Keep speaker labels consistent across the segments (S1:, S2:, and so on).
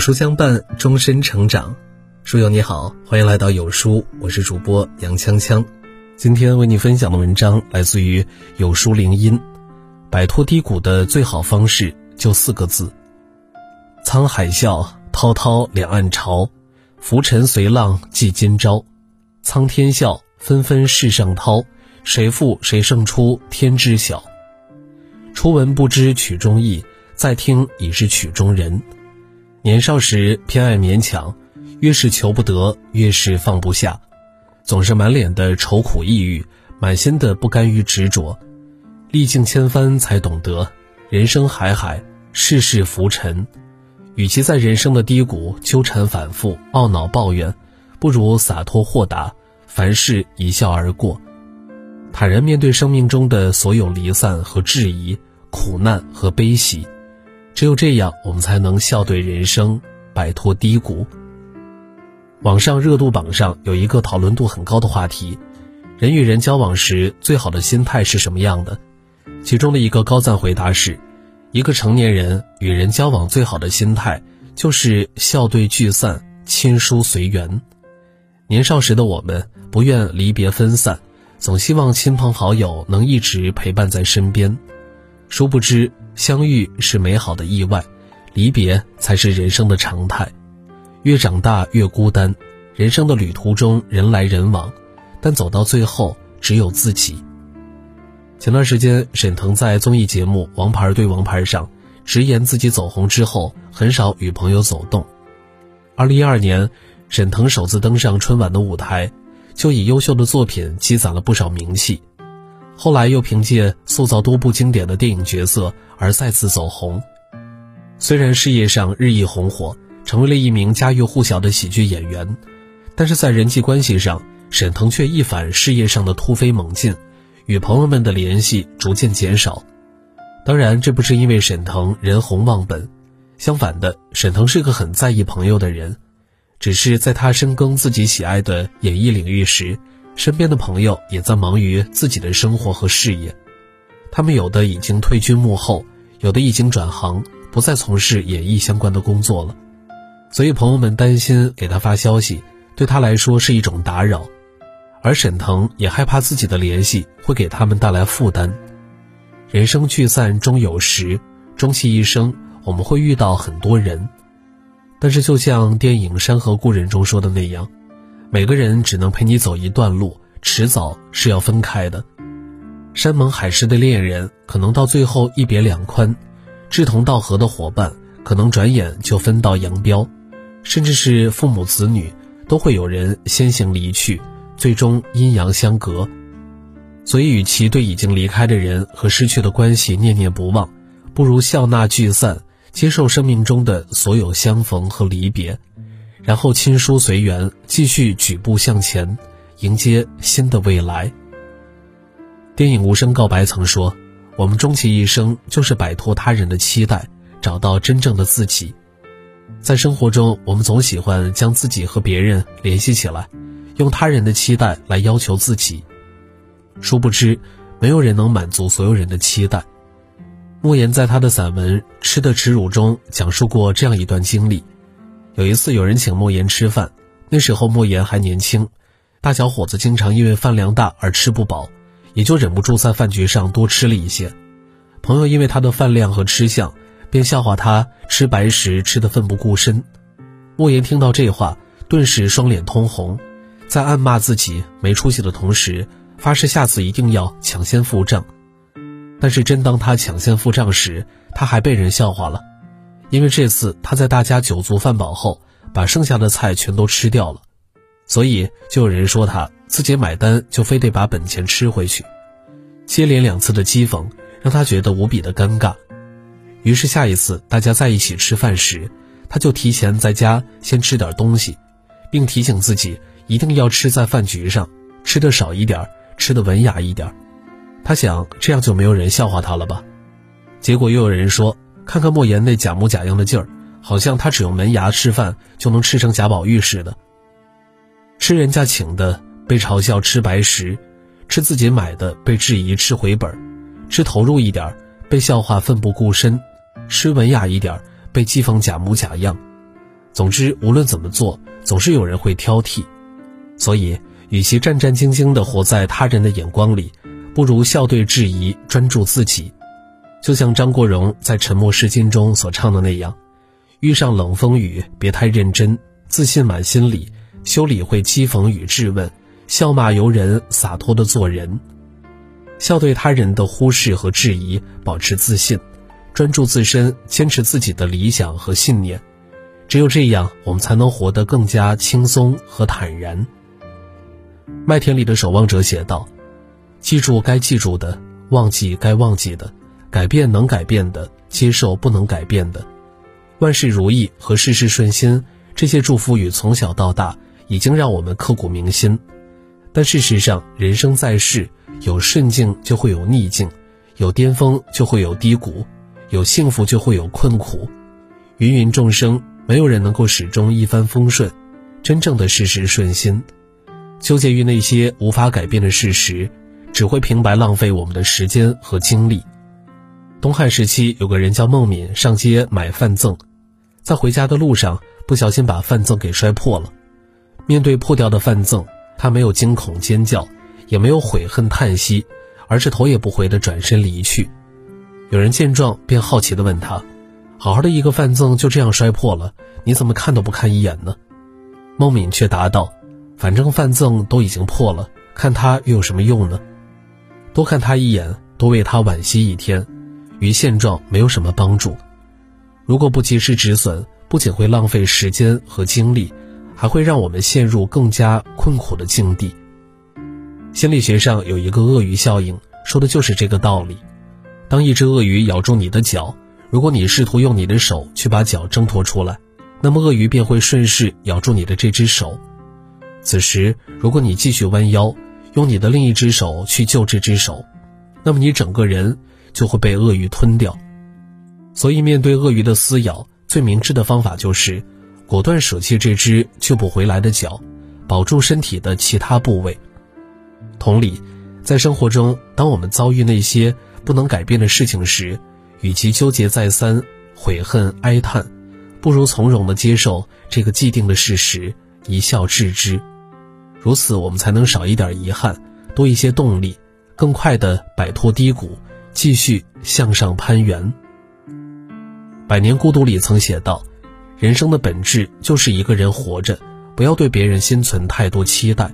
S1: 书相伴，终身成长。书友你好，欢迎来到有书，我是主播杨锵锵。今天为你分享的文章来自于有书灵音。摆脱低谷的最好方式就四个字：沧海笑，滔滔两岸潮，浮沉随浪记今朝。苍天笑，纷纷世上涛，谁负谁胜出天知晓。初闻不知曲中意，再听已是曲中人。年少时偏爱勉强，越是求不得，越是放不下，总是满脸的愁苦抑郁，满心的不甘于执着。历尽千帆才懂得，人生海海，世事浮沉。与其在人生的低谷纠缠反复、懊恼抱怨，不如洒脱豁达，凡事一笑而过，坦然面对生命中的所有离散和质疑、苦难和悲喜。只有这样，我们才能笑对人生，摆脱低谷。网上热度榜上有一个讨论度很高的话题：人与人交往时最好的心态是什么样的？其中的一个高赞回答是：一个成年人与人交往最好的心态就是笑对聚散，亲疏随缘。年少时的我们不愿离别分散，总希望亲朋好友能一直陪伴在身边，殊不知。相遇是美好的意外，离别才是人生的常态。越长大越孤单，人生的旅途中人来人往，但走到最后只有自己。前段时间，沈腾在综艺节目《王牌对王牌》上直言，自己走红之后很少与朋友走动。二零一二年，沈腾首次登上春晚的舞台，就以优秀的作品积攒了不少名气。后来又凭借塑造多部经典的电影角色而再次走红。虽然事业上日益红火，成为了一名家喻户晓的喜剧演员，但是在人际关系上，沈腾却一反事业上的突飞猛进，与朋友们的联系逐渐减少。当然，这不是因为沈腾人红忘本，相反的，沈腾是个很在意朋友的人，只是在他深耕自己喜爱的演艺领域时。身边的朋友也在忙于自己的生活和事业，他们有的已经退居幕后，有的已经转行，不再从事演艺相关的工作了。所以朋友们担心给他发消息，对他来说是一种打扰，而沈腾也害怕自己的联系会给他们带来负担。人生聚散终有时，终其一生，我们会遇到很多人，但是就像电影《山河故人》中说的那样。每个人只能陪你走一段路，迟早是要分开的。山盟海誓的恋人，可能到最后一别两宽；志同道合的伙伴，可能转眼就分道扬镳；甚至是父母子女，都会有人先行离去，最终阴阳相隔。所以，与其对已经离开的人和失去的关系念念不忘，不如笑纳聚散，接受生命中的所有相逢和离别。然后亲疏随缘，继续举步向前，迎接新的未来。电影《无声告白》曾说：“我们终其一生，就是摆脱他人的期待，找到真正的自己。”在生活中，我们总喜欢将自己和别人联系起来，用他人的期待来要求自己。殊不知，没有人能满足所有人的期待。莫言在他的散文《吃的耻辱》中讲述过这样一段经历。有一次，有人请莫言吃饭，那时候莫言还年轻，大小伙子经常因为饭量大而吃不饱，也就忍不住在饭局上多吃了一些。朋友因为他的饭量和吃相，便笑话他吃白食吃得奋不顾身。莫言听到这话，顿时双脸通红，在暗骂自己没出息的同时，发誓下次一定要抢先付账。但是真当他抢先付账时，他还被人笑话了。因为这次他在大家酒足饭饱后，把剩下的菜全都吃掉了，所以就有人说他自己买单就非得把本钱吃回去。接连两次的讥讽让他觉得无比的尴尬，于是下一次大家在一起吃饭时，他就提前在家先吃点东西，并提醒自己一定要吃在饭局上，吃的少一点，吃的文雅一点。他想这样就没有人笑话他了吧？结果又有人说。看看莫言那假模假样的劲儿，好像他只用门牙吃饭就能吃成贾宝玉似的。吃人家请的被嘲笑吃白食，吃自己买的被质疑吃回本，吃投入一点被笑话奋不顾身，吃文雅一点被讥讽假模假样。总之，无论怎么做，总是有人会挑剔。所以，与其战战兢兢地活在他人的眼光里，不如笑对质疑，专注自己。就像张国荣在《沉默是金》中所唱的那样：“遇上冷风雨，别太认真，自信满心里，修理会讥讽与质问，笑骂由人，洒脱的做人。笑对他人的忽视和质疑，保持自信，专注自身，坚持自己的理想和信念。只有这样，我们才能活得更加轻松和坦然。”麦田里的守望者写道：“记住该记住的，忘记该忘记的。”改变能改变的，接受不能改变的，万事如意和事事顺心，这些祝福语从小到大已经让我们刻骨铭心。但事实上，人生在世，有顺境就会有逆境，有巅峰就会有低谷，有幸福就会有困苦。芸芸众生，没有人能够始终一帆风顺，真正的事事顺心。纠结于那些无法改变的事实，只会平白浪费我们的时间和精力。东汉时期，有个人叫孟敏，上街买饭赠，在回家的路上不小心把饭赠给摔破了。面对破掉的饭赠，他没有惊恐尖叫，也没有悔恨叹息，而是头也不回地转身离去。有人见状，便好奇地问他：“好好的一个饭赠就这样摔破了，你怎么看都不看一眼呢？”孟敏却答道：“反正饭赠都已经破了，看它又有什么用呢？多看他一眼，多为他惋惜一天。”于现状没有什么帮助。如果不及时止损，不仅会浪费时间和精力，还会让我们陷入更加困苦的境地。心理学上有一个鳄鱼效应，说的就是这个道理。当一只鳄鱼咬住你的脚，如果你试图用你的手去把脚挣脱出来，那么鳄鱼便会顺势咬住你的这只手。此时，如果你继续弯腰，用你的另一只手去救这只手，那么你整个人。就会被鳄鱼吞掉，所以面对鳄鱼的撕咬，最明智的方法就是果断舍弃这只救不回来的脚，保住身体的其他部位。同理，在生活中，当我们遭遇那些不能改变的事情时，与其纠结再三、悔恨哀叹，不如从容地接受这个既定的事实，一笑置之。如此，我们才能少一点遗憾，多一些动力，更快地摆脱低谷。继续向上攀援。《百年孤独》里曾写道：“人生的本质就是一个人活着，不要对别人心存太多期待。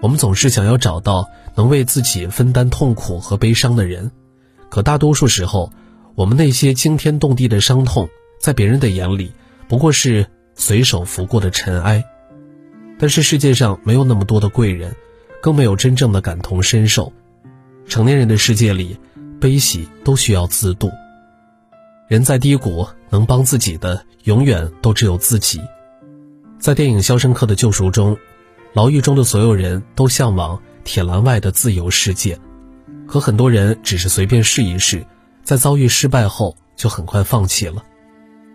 S1: 我们总是想要找到能为自己分担痛苦和悲伤的人，可大多数时候，我们那些惊天动地的伤痛，在别人的眼里不过是随手拂过的尘埃。但是世界上没有那么多的贵人，更没有真正的感同身受。成年人的世界里。”悲喜都需要自度。人在低谷，能帮自己的永远都只有自己。在电影《肖申克的救赎》中，牢狱中的所有人都向往铁栏外的自由世界，可很多人只是随便试一试，在遭遇失败后就很快放弃了。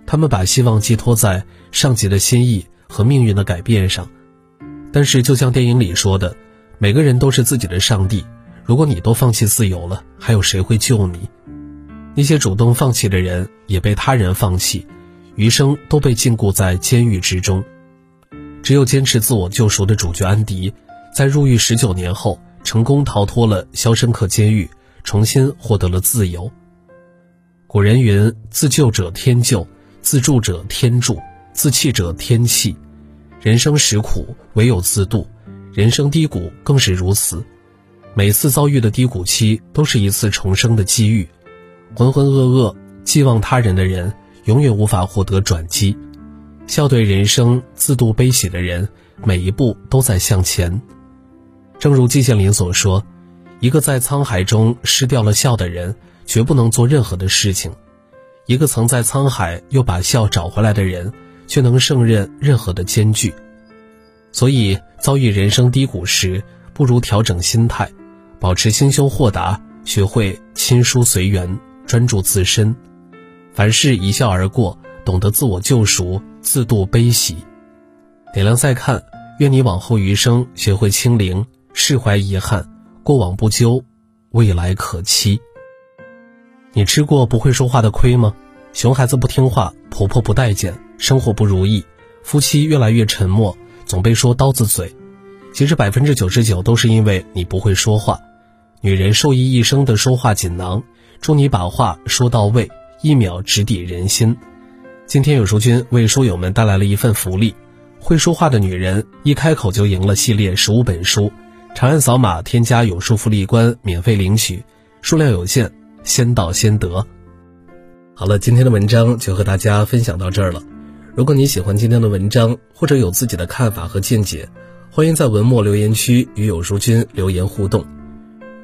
S1: 他们把希望寄托在上级的心意和命运的改变上，但是就像电影里说的，每个人都是自己的上帝。如果你都放弃自由了，还有谁会救你？那些主动放弃的人也被他人放弃，余生都被禁锢在监狱之中。只有坚持自我救赎的主角安迪，在入狱十九年后，成功逃脱了肖申克监狱，重新获得了自由。古人云：“自救者天救，自助者天助，自弃者天弃。”人生实苦，唯有自渡；人生低谷，更是如此。每次遭遇的低谷期都是一次重生的机遇，浑浑噩噩寄望他人的人永远无法获得转机，笑对人生自度悲喜的人每一步都在向前。正如季羡林所说：“一个在沧海中失掉了笑的人，绝不能做任何的事情；一个曾在沧海又把笑找回来的人，却能胜任任何的艰巨。”所以，遭遇人生低谷时，不如调整心态。保持心胸豁达，学会亲疏随缘，专注自身，凡事一笑而过，懂得自我救赎，自度悲喜。点亮再看，愿你往后余生学会清零，释怀遗憾，过往不究，未来可期。你吃过不会说话的亏吗？熊孩子不听话，婆婆不待见，生活不如意，夫妻越来越沉默，总被说刀子嘴。其实百分之九十九都是因为你不会说话。女人受益一生的说话锦囊，祝你把话说到位，一秒直抵人心。今天有书君为书友们带来了一份福利：会说话的女人一开口就赢了系列十五本书。长按扫码添加有书福利官，免费领取，数量有限，先到先得。好了，今天的文章就和大家分享到这儿了。如果你喜欢今天的文章，或者有自己的看法和见解，欢迎在文末留言区与有书君留言互动。